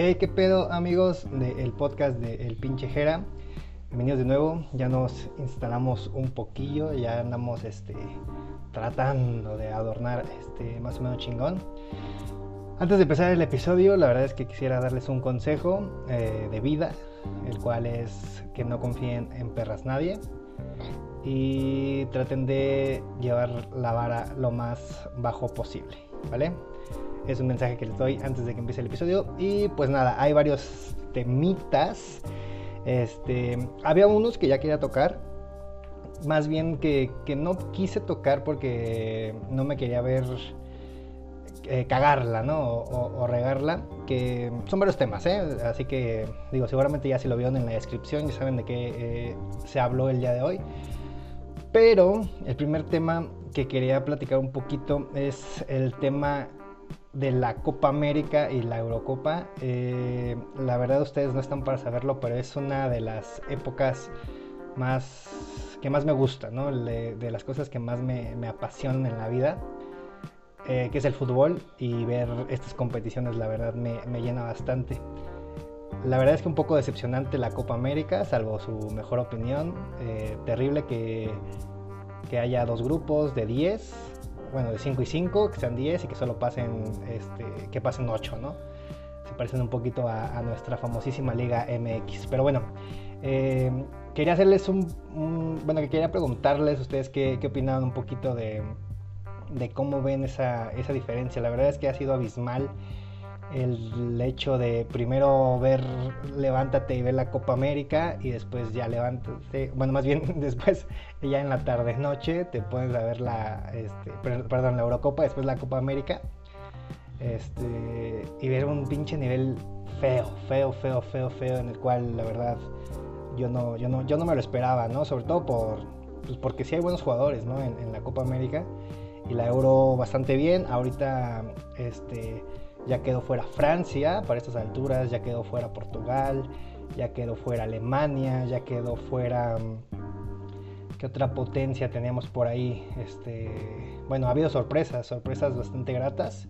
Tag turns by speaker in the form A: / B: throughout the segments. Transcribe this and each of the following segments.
A: Hey, qué pedo, amigos del podcast de El Pinche Jera. Bienvenidos de nuevo. Ya nos instalamos un poquillo, ya andamos este, tratando de adornar este, más o menos chingón. Antes de empezar el episodio, la verdad es que quisiera darles un consejo eh, de vida, el cual es que no confíen en perras nadie y traten de llevar la vara lo más bajo posible, ¿vale? Es un mensaje que les doy antes de que empiece el episodio. Y pues nada, hay varios temitas. Este, había unos que ya quería tocar. Más bien que, no quise tocar porque no me quería ver eh, cagarla, ¿no? O, regarla. Que son varios temas, ¿eh? Así que, digo, seguramente ya si lo vieron en la descripción, ya saben de qué eh, se habló el día de hoy. Pero el primer tema que quería platicar un poquito es el tema de la Copa América y la Eurocopa. Eh, la verdad ustedes no están para saberlo, pero es una de las épocas más que más me gusta, ¿no? de, las cosas que más me, apasionan en la vida, eh, que es el fútbol y ver estas competiciones, la verdad me, llena bastante. La verdad es que un poco decepcionante la Copa América, salvo su mejor opinión. Eh, terrible que, que haya dos grupos de 10 bueno, de 5 y 5, que sean 10 y que solo pasen, este, que pasen 8, ¿no? Se parecen un poquito a, nuestra famosísima Liga MX. Pero bueno, eh, quería hacerles un, bueno, que quería preguntarles a ustedes qué, qué opinaban un poquito de, de cómo ven esa, esa diferencia. La verdad es que ha sido abismal el hecho de primero ver levántate y ver la Copa América y después ya levántate, bueno, más bien después ya en la tarde noche te puedes ver la, este, perdón, la Eurocopa, después la Copa América, este, y ver un pinche nivel feo, feo, feo, feo, feo, en el cual la verdad yo no, yo no, yo no me lo esperaba, ¿no? Sobre todo por, pues porque sí hay buenos jugadores, ¿no? En, en la Copa América y la Euro bastante bien, ahorita, este ya quedó fuera Francia para estas alturas, ya quedó fuera Portugal, ya quedó fuera Alemania, ya quedó fuera... Mm, ¿Qué otra potencia tenemos por ahí? Este, bueno, ha habido sorpresas, sorpresas bastante gratas.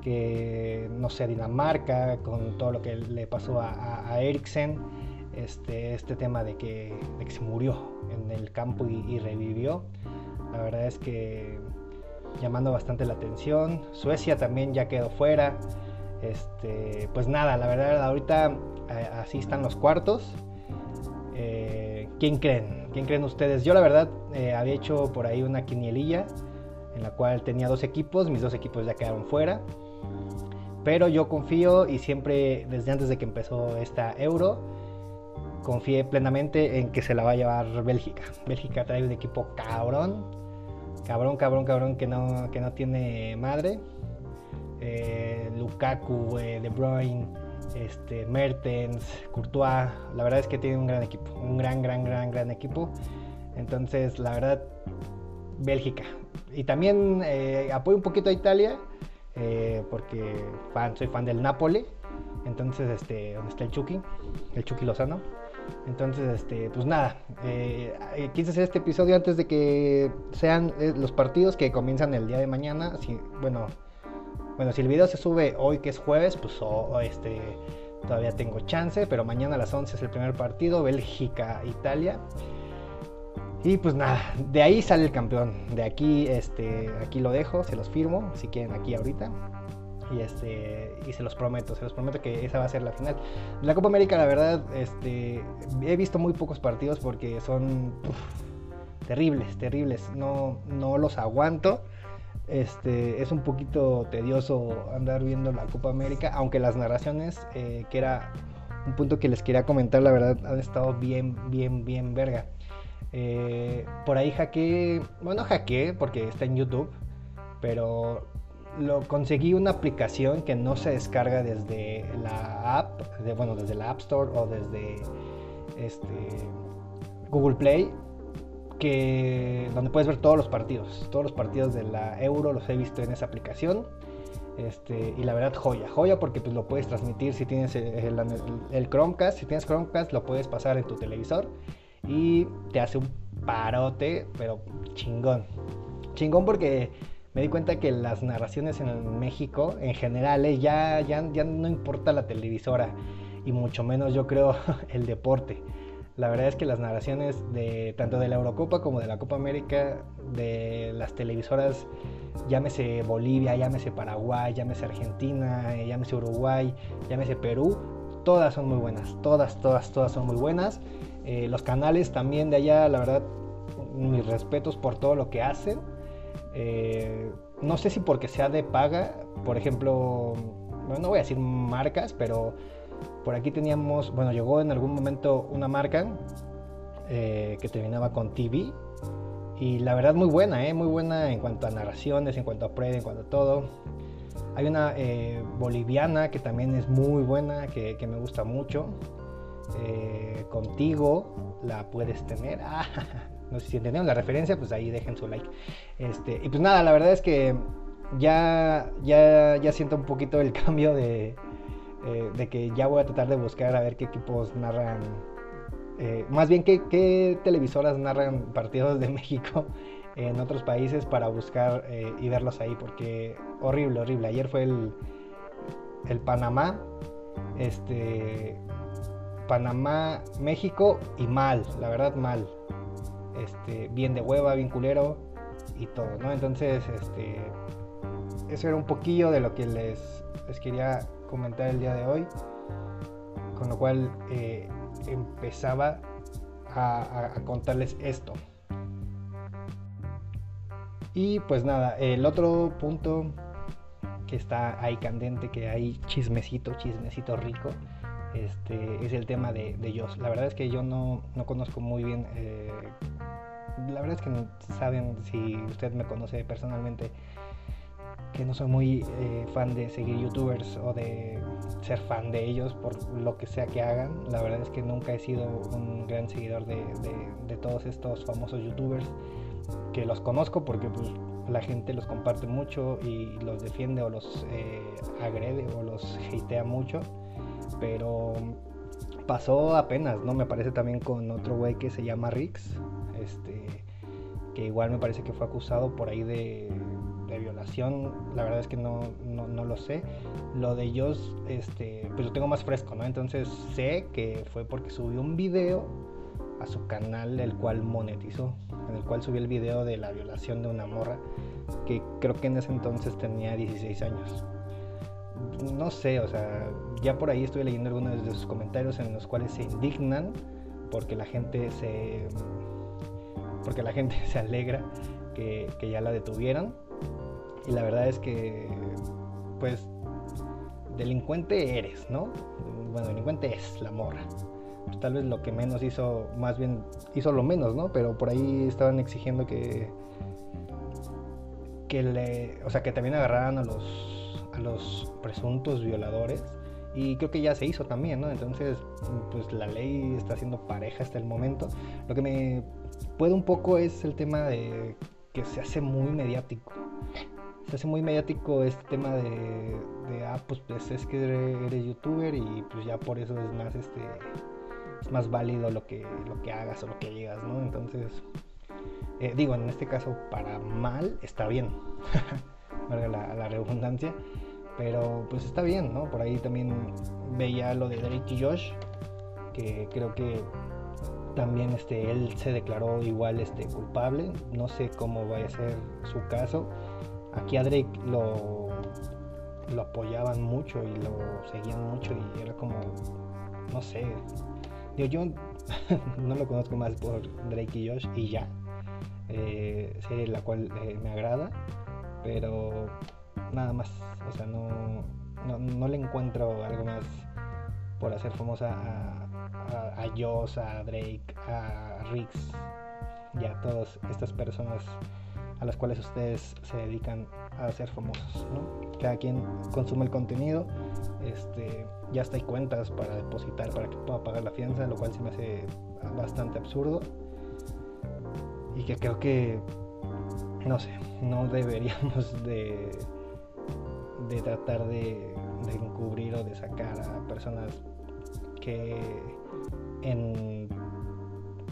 A: Que, no sé, Dinamarca, con todo lo que le pasó a, a Eriksen, este, este tema de que, se murió en el campo y revivió. La verdad es que llamando bastante la atención. Suecia también ya quedó fuera. Este, pues nada, la verdad ahorita eh, así están los cuartos. Eh, ¿Quién creen? ¿Quién creen ustedes? Yo la verdad eh, había hecho por ahí una quinielilla en la cual tenía dos equipos, mis dos equipos ya quedaron fuera. Pero yo confío y siempre desde antes de que empezó esta euro, confié plenamente en que se la va a llevar Bélgica. Bélgica trae un equipo cabrón cabrón, cabrón, cabrón que no, que no tiene madre. Eh, Lukaku, eh, De Bruyne, este, Mertens, Courtois, la verdad es que tiene un gran equipo, un gran, gran, gran, gran equipo. Entonces, la verdad, Bélgica. Y también eh, apoyo un poquito a Italia, porque fan, soy fan del Napoli. Entonces, este, ¿dónde está el Chucky? El Chucky Lozano. Entonces, este, pues nada, eh, eh, quise hacer este episodio antes de que sean eh, los partidos que comienzan el día de mañana. Si, bueno, bueno, si el video se sube hoy que es jueves, pues este, todavía tengo chance, pero mañana a las 11 es el primer partido, Bélgica-Italia. Y pues nada, de ahí sale el campeón. De aquí, este, aquí lo dejo, se los firmo, si quieren aquí ahorita. Y, este, y se los prometo, se los prometo que esa va a ser la final. La Copa América, la verdad, este, he visto muy pocos partidos porque son terribles, terribles. No, no los aguanto. Este, es un poquito tedioso andar viendo la Copa América, aunque las narraciones, eh, que era un punto que les quería comentar, la verdad, han estado bien, bien, bien verga. Eh, por ahí hackeé, bueno, hackeé porque está en YouTube, pero lo conseguí una aplicación que no se descarga desde la app, de, bueno, desde la App Store o desde este, Google Play, que, donde puedes ver todos los partidos. Todos los partidos de la Euro los he visto en esa aplicación. Este, y la verdad, joya, joya porque pues, lo puedes transmitir si tienes el, el, Chromecast. Si tienes Chromecast, lo puedes pasar en tu televisor y te hace un parote, pero chingón. Chingón porque me di cuenta que las narraciones en México, en general, eh, ya, ya, ya no importa la televisora y mucho menos yo creo el deporte. La verdad es que las narraciones de tanto de la Eurocopa como de la Copa América, de las televisoras, llámese Bolivia, llámese Paraguay, llámese Argentina, eh, llámese Uruguay, llámese Perú, todas son muy buenas, todas, todas, todas son muy buenas. Eh, los canales también de allá, la verdad, mis respetos por todo lo que hacen. Eh, no sé si porque sea de paga, por ejemplo, bueno, no voy a decir marcas, pero por aquí teníamos, bueno, llegó en algún momento una marca eh, que terminaba con TV. Y la verdad muy buena, eh, muy buena en cuanto a narraciones, en cuanto a pre, en cuanto a todo. Hay una eh, boliviana que también es muy buena, que, me gusta mucho. contigo la puedes tener. Ah, no sé si entendieron la referencia, pues ahí dejen su like. Este, y pues nada, la verdad es que ya, ya, ya siento un poquito el cambio de, eh, de que ya voy a tratar de buscar a ver qué equipos narran, eh, más bien qué, televisoras narran partidos de México en otros países para buscar eh, y verlos ahí, porque horrible, horrible. Ayer fue el, el Panamá, este, Panamá, México y mal, la verdad mal. Este, bien de hueva, bien culero y todo, ¿no? Entonces, este, eso era un poquillo de lo que les, quería comentar el día de hoy. Con lo cual eh, empezaba a, contarles esto. Y pues nada, el otro punto que está ahí candente, que hay chismecito, chismecito rico, este, es el tema de, de Joss. La verdad es que yo no, no conozco muy bien, eh, la verdad es que no saben si usted me conoce personalmente, que no soy muy eh, fan de seguir youtubers o de ser fan de ellos por lo que sea que hagan. La verdad es que nunca he sido un gran seguidor de, todos estos famosos youtubers que los conozco porque pues, la gente los comparte mucho y los defiende o los eh, agrede o los hatea mucho. Pero pasó apenas, ¿no? Me parece también con otro güey que se llama Rix. Este, que igual me parece que fue acusado por ahí de de violación, la verdad es que no, no, lo sé. Lo de ellos, este, pues lo tengo más fresco, ¿no? Entonces sé que fue porque subió un video a su canal, el cual monetizó, en el cual subió el video de la violación de una morra, que creo que en ese entonces tenía 16 años. No sé, o sea, ya por ahí estuve leyendo algunos de sus comentarios en los cuales se indignan porque la gente se porque la gente se alegra que, que ya la detuvieron y la verdad es que, pues, delincuente eres, ¿no? Bueno, delincuente es la morra. Pues, tal vez lo que menos hizo, más bien hizo lo menos, ¿no? Pero por ahí estaban exigiendo que, que le, o sea, que también agarraran a los, a los presuntos violadores. Y creo que ya se hizo también, ¿no? Entonces, pues la ley está siendo pareja hasta el momento. Lo que me puede un poco es el tema de que se hace muy mediático se hace muy mediático este tema de, ah, pues, pues, es que eres youtuber y pues ya por eso es más, este, es más válido lo que, lo que hagas o lo que digas, ¿no? Entonces, eh, digo, en este caso, para mal está bien, la, redundancia, pero pues está bien, ¿no? Por ahí también veía lo de Drake y Josh, que creo que también este, él se declaró igual este, culpable, no sé cómo va a ser su caso, Aquí a Drake lo, apoyaban mucho y lo seguían mucho y era como, no sé, yo no lo conozco más por Drake y Josh y ya, eh, la cual eh, me agrada, pero nada más, o sea, no, no, le encuentro algo más por hacer famosa a, a, Josh, a Drake, a Rix y a todas estas personas a las cuales ustedes se dedican a ser famosos. Cada quien consume el contenido, este, ya está hay cuentas para depositar para que pueda pagar la fianza, lo cual se me hace bastante absurdo y que creo que, no sé, no deberíamos de, de tratar de, de encubrir o de sacar a personas que en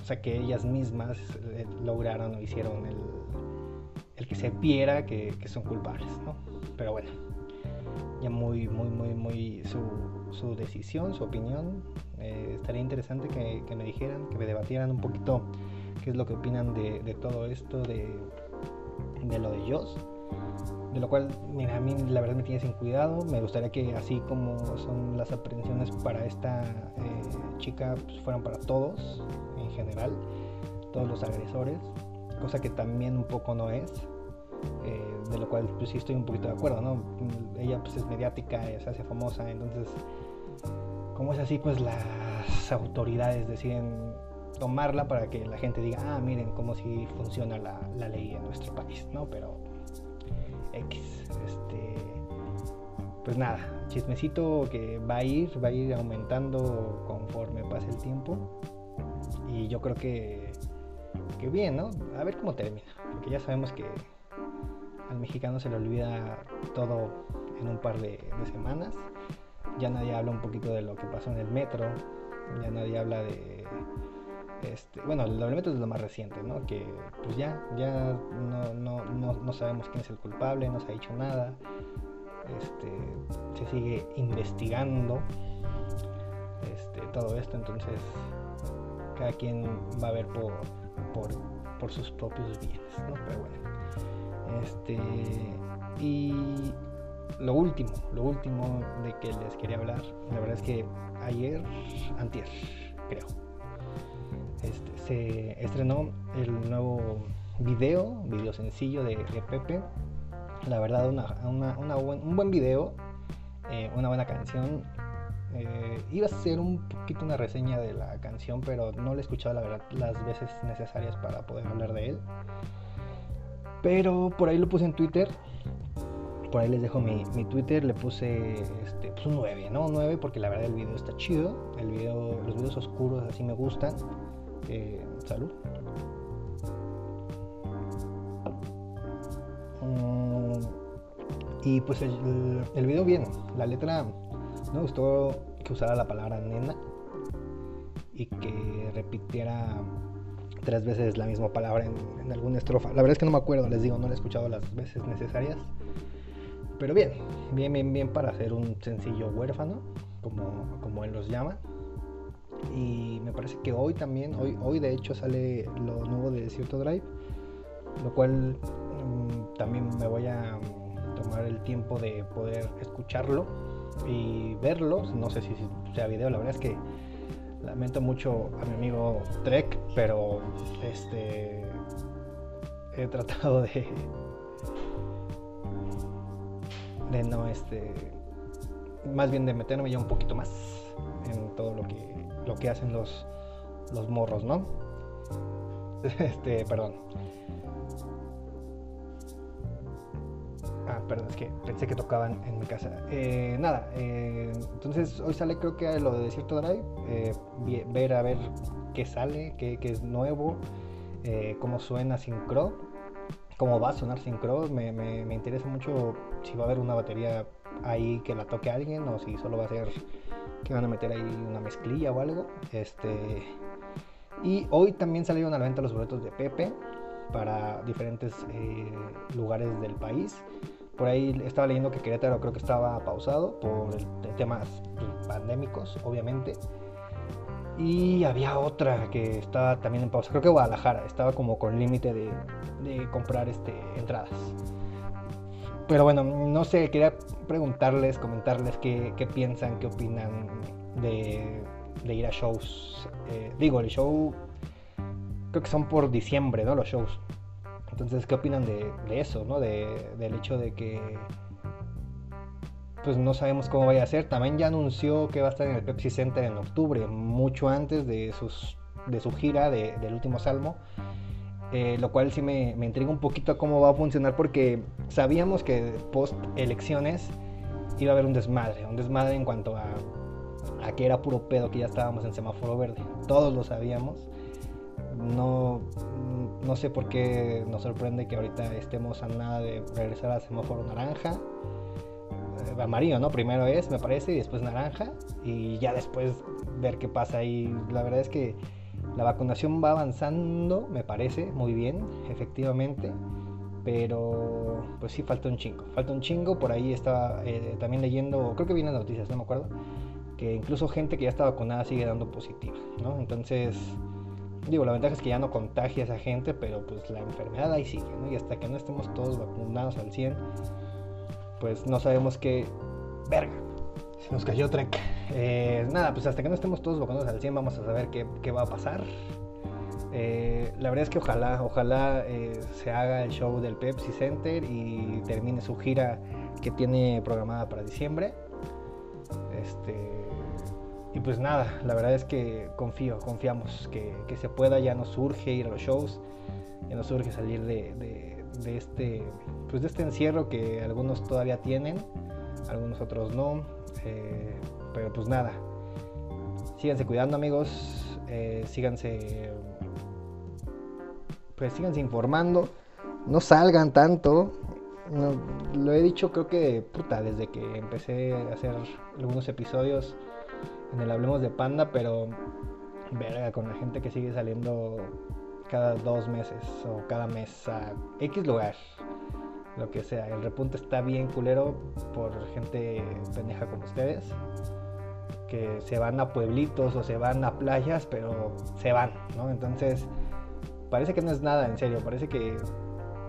A: o sea que ellas mismas eh, lograron o hicieron el, el que se viera que, son culpables, ¿no? Pero bueno, ya muy, muy, muy, muy su, decisión, su opinión. Eh, estaría interesante que, me dijeran, que me debatieran un poquito qué es lo que opinan de, todo esto, de, de lo de Joss de lo cual, mira, a mí la verdad me tiene sin cuidado. Me gustaría que así como son las aprehensiones para esta eh, chica, pues fueran para todos en general, todos los agresores, cosa que también un poco no es. Eh, de lo cual pues sí estoy un poquito de acuerdo, ¿no? Ella pues es mediática, se hace famosa, entonces como es así pues las autoridades deciden tomarla para que la gente diga, ah, miren cómo si funciona la, la ley en nuestro país, ¿no? Pero X. Este, pues nada, chismecito que va a ir, va a ir aumentando conforme pase el tiempo. Y yo creo que, que bien, ¿no? A ver cómo termina. Porque ya sabemos que al mexicano se le olvida todo en un par de, de semanas. Ya nadie habla un poquito de lo que pasó en el metro. Ya nadie habla de este, bueno, el doble es lo más reciente, ¿no? Que pues ya, ya no, sabemos quién es el culpable, no se ha dicho nada. Este, se sigue investigando este, todo esto, entonces cada quien va a ver por, por, sus propios bienes, ¿no? Pero bueno. Este, y lo último, lo último de que les quería hablar, la verdad es que ayer, antier, creo, se estrenó el nuevo video, video sencillo de, Pepe. La verdad, un buen video, eh, una buena canción. Eh, iba a ser un poquito una reseña de la canción, pero no la he escuchado la verdad las veces necesarias para poder hablar de él. Pero por ahí lo puse en Twitter. Por ahí les dejo mi, Twitter. Le puse este, pues un 9, ¿no? Un 9 porque la verdad el video está chido. El video, los videos oscuros así me gustan. Eh, salud. Mm, y pues el, video bien, la letra me gustó que usara la palabra nena y que repitiera tres veces la misma palabra en, alguna estrofa. La verdad es que no me acuerdo, les digo, no la he escuchado las veces necesarias. Pero bien, bien, bien, bien para hacer un sencillo huérfano, como, como él los llama y me parece que hoy también, hoy, hoy de hecho sale lo nuevo de Desierto Drive, lo cual mm, también me voy a mm, tomar el tiempo de poder escucharlo y verlo, no sé si sea video, la verdad es que lamento mucho a mi amigo Trek, pero este he tratado de de no este más bien de meterme ya un poquito más en todo lo que lo que hacen los, los morros, ¿no? Este, perdón. Ah, perdón, es que pensé que tocaban en mi casa. Eh, nada, eh, entonces hoy sale creo que lo de Desierto Drive, eh, ver a ver qué sale, qué, qué es nuevo, cómo suena sin crow, cómo va a sonar sin crow. Me, me, me interesa mucho si va a haber una batería ahí que la toque alguien o si solo va a ser que van a meter ahí una mezclilla o algo. Este, y hoy también salieron a la venta los boletos de Pepe para diferentes eh, lugares del país. Por ahí estaba leyendo que Querétaro creo que estaba pausado por temas pandémicos, obviamente. Y había otra que estaba también en pausa. Creo que Guadalajara estaba como con límite de, de comprar este, entradas. Pero bueno, no sé, quería preguntarles, comentarles qué, piensan, qué opinan de, ir a shows. Eh, digo, el show creo que son por diciembre, ¿no? Los shows. Entonces, ¿qué opinan de, eso, ¿no? del hecho de que pues no sabemos cómo vaya a ser. También ya anunció que va a estar en el Pepsi Center en octubre, mucho antes de, sus, de su gira del último salmo. Eh, lo cual sí me, intriga un poquito cómo va a funcionar porque sabíamos que post elecciones iba a haber un desmadre, un desmadre en cuanto a, a que era puro pedo que ya estábamos en semáforo verde, todos lo sabíamos. No, no sé por qué nos sorprende que ahorita estemos a nada de regresar al semáforo naranja, eh, amarillo, ¿no? Primero es, me parece, y después naranja, y ya después ver qué pasa ahí. La verdad es que la vacunación va avanzando, me parece, muy bien, efectivamente. Pero pues sí, falta un chingo. Falta un chingo. Por ahí estaba eh, también leyendo, creo que viene noticias, no me acuerdo. Que incluso gente que ya está vacunada sigue dando positiva, ¿no? Entonces, digo, la ventaja es que ya no contagia a esa gente, pero pues la enfermedad ahí sigue, ¿no? Y hasta que no estemos todos vacunados al 100, pues no sabemos qué... Verga. Se nos cayó Trek. Eh, nada, pues hasta que no estemos todos vacunados al 100 vamos a saber qué, qué va a pasar. Eh, la verdad es que ojalá, ojalá eh, se haga el show del Pepsi Center y termine su gira que tiene programada para diciembre. Este, y pues nada, la verdad es que confío, confiamos que, se pueda, ya nos surge ir a los shows, ya nos surge salir de, este, pues de este encierro que algunos todavía tienen, algunos otros no, eh, pero pues nada, síganse cuidando amigos, síganse pues síganse informando, no salgan tanto. lo he dicho creo que puta desde que empecé a hacer algunos episodios en el Hablemos de Panda, pero verga con la gente que sigue saliendo cada dos meses o cada mes a X lugar, lo que sea. El repunte está bien culero por gente pendeja como ustedes, que se van a pueblitos o se van a playas, pero se van, ¿no? Entonces parece que no es nada, en serio, parece que,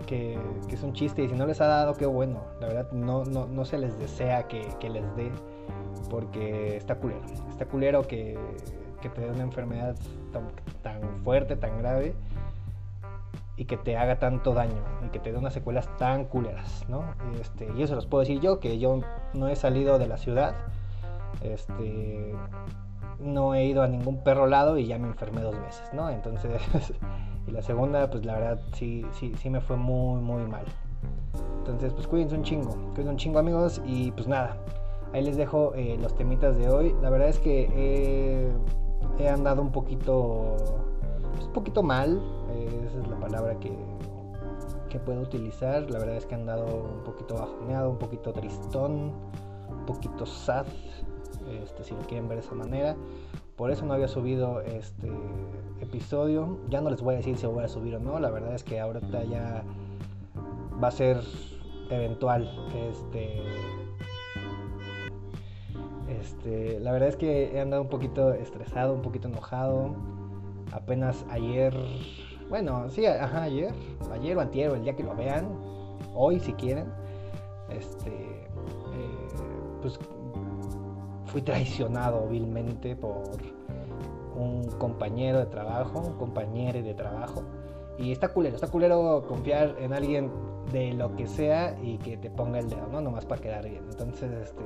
A: que, es un chiste y si no les ha dado, qué bueno. La verdad, no, no, no se les desea que, que, les dé porque está culero. Está culero que, que te dé una enfermedad tan, fuerte, tan grave y que te haga tanto daño y que te dé unas secuelas tan culeras, ¿no? Este, y eso los puedo decir yo, que yo no he salido de la ciudad. Este, no he ido a ningún perro lado y ya me enfermé dos veces, ¿no? Entonces, y la segunda, pues la verdad sí, sí, sí me fue muy, muy mal. Entonces, pues cuídense un chingo, cuídense un chingo amigos y pues nada, ahí les dejo eh, los temitas de hoy. La verdad es que he andado un poquito, un poquito mal, eh, esa es la palabra que, que puedo utilizar. La verdad es que he andado un poquito bajoneado, un poquito tristón, un poquito sad, este, si lo quieren ver de esa manera. Por eso no había subido este episodio. Ya no les voy a decir si voy a subir o no. La verdad es que ahorita ya va a ser eventual. Este, este, la verdad es que he andado un poquito estresado, un poquito enojado. Apenas ayer, bueno, sí, ajá, ayer, ayer o antier, el día que lo vean, hoy si quieren, este, eh, pues fui traicionado vilmente por un compañero de trabajo, un compañero de trabajo. Y está culero, está culero confiar en alguien de lo que sea y que te ponga el dedo, ¿no? Nomás para quedar bien. Entonces, este.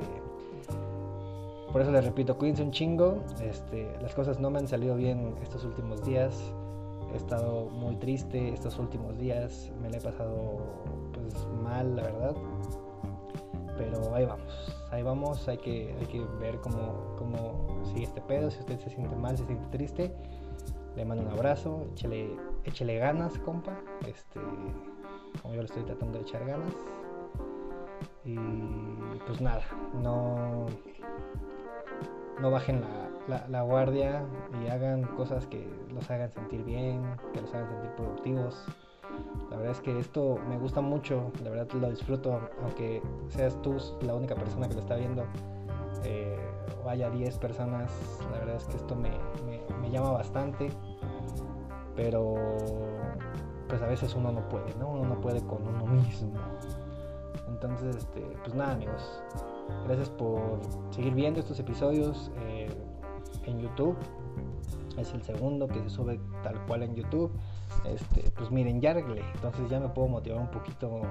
A: Por eso les repito, cuídense un chingo. Este, las cosas no me han salido bien estos últimos días. He estado muy triste estos últimos días. Me la he pasado pues mal, la verdad. Pero ahí vamos ahí vamos, hay que, hay que ver cómo, cómo sigue este pedo, si usted se siente mal, se siente triste, le mando un abrazo, échele, échele ganas, compa, este, como yo le estoy tratando de echar ganas. Y pues nada, no, no bajen la, guardia y hagan cosas que los hagan sentir bien, que los hagan sentir productivos. La verdad es que esto me gusta mucho, la verdad lo disfruto, aunque seas tú la única persona que lo está viendo eh, o haya 10 personas, la verdad es que esto me, llama bastante, pero pues a veces uno no puede, ¿no? Uno no puede con uno mismo. Entonces, este, pues nada amigos, gracias por seguir viendo estos episodios eh, en YouTube. Es el segundo que se sube tal cual en YouTube este, pues miren, ya arreglé, entonces ya me puedo motivar un poquito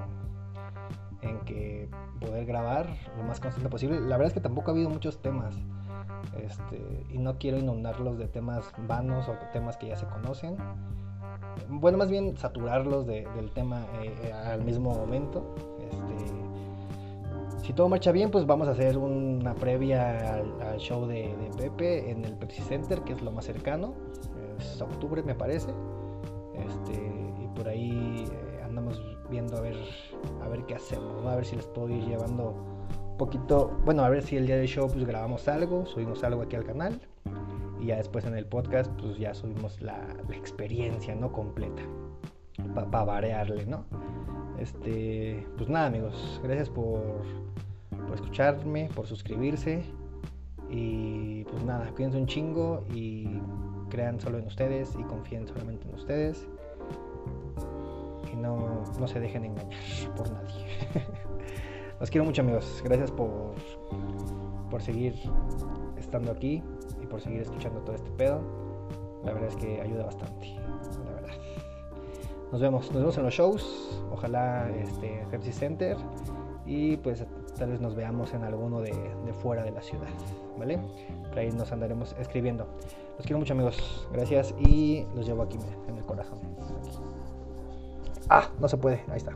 A: en que poder grabar lo más constante posible. La verdad es que tampoco ha habido muchos temas este, y no quiero inundarlos de temas vanos o temas que ya se conocen. Bueno, más bien saturarlos del tema eh, eh, al mismo momento. Este, si todo marcha bien, pues vamos a hacer una previa al, show de, Pepe en el Pepsi Center, que es lo más cercano. Es octubre, me parece. Este, y por ahí eh, andamos viendo a ver, a ver qué hacemos, a ver si les puedo ir llevando un poquito, bueno, a ver si el día del show pues grabamos algo, subimos algo aquí al canal y ya después en el podcast pues ya subimos la, experiencia, ¿no? Completa, para variarle, ¿no? Este, pues nada, amigos, gracias por, por escucharme, por suscribirse. Y pues nada, cuídense un chingo y crean solo en ustedes y confíen solamente en ustedes. Y no, no se dejen engañar por nadie. Los quiero mucho amigos. Gracias por, por seguir estando aquí y por seguir escuchando todo este pedo. La verdad es que ayuda bastante. Nos vemos, nos vemos en los shows. Ojalá este Pepsi Center. Y pues tal vez nos veamos en alguno de, de fuera de la ciudad. ¿Vale? Por ahí nos andaremos escribiendo. Los quiero mucho amigos. Gracias y los llevo aquí en el corazón. Ah, no se puede. Ahí está.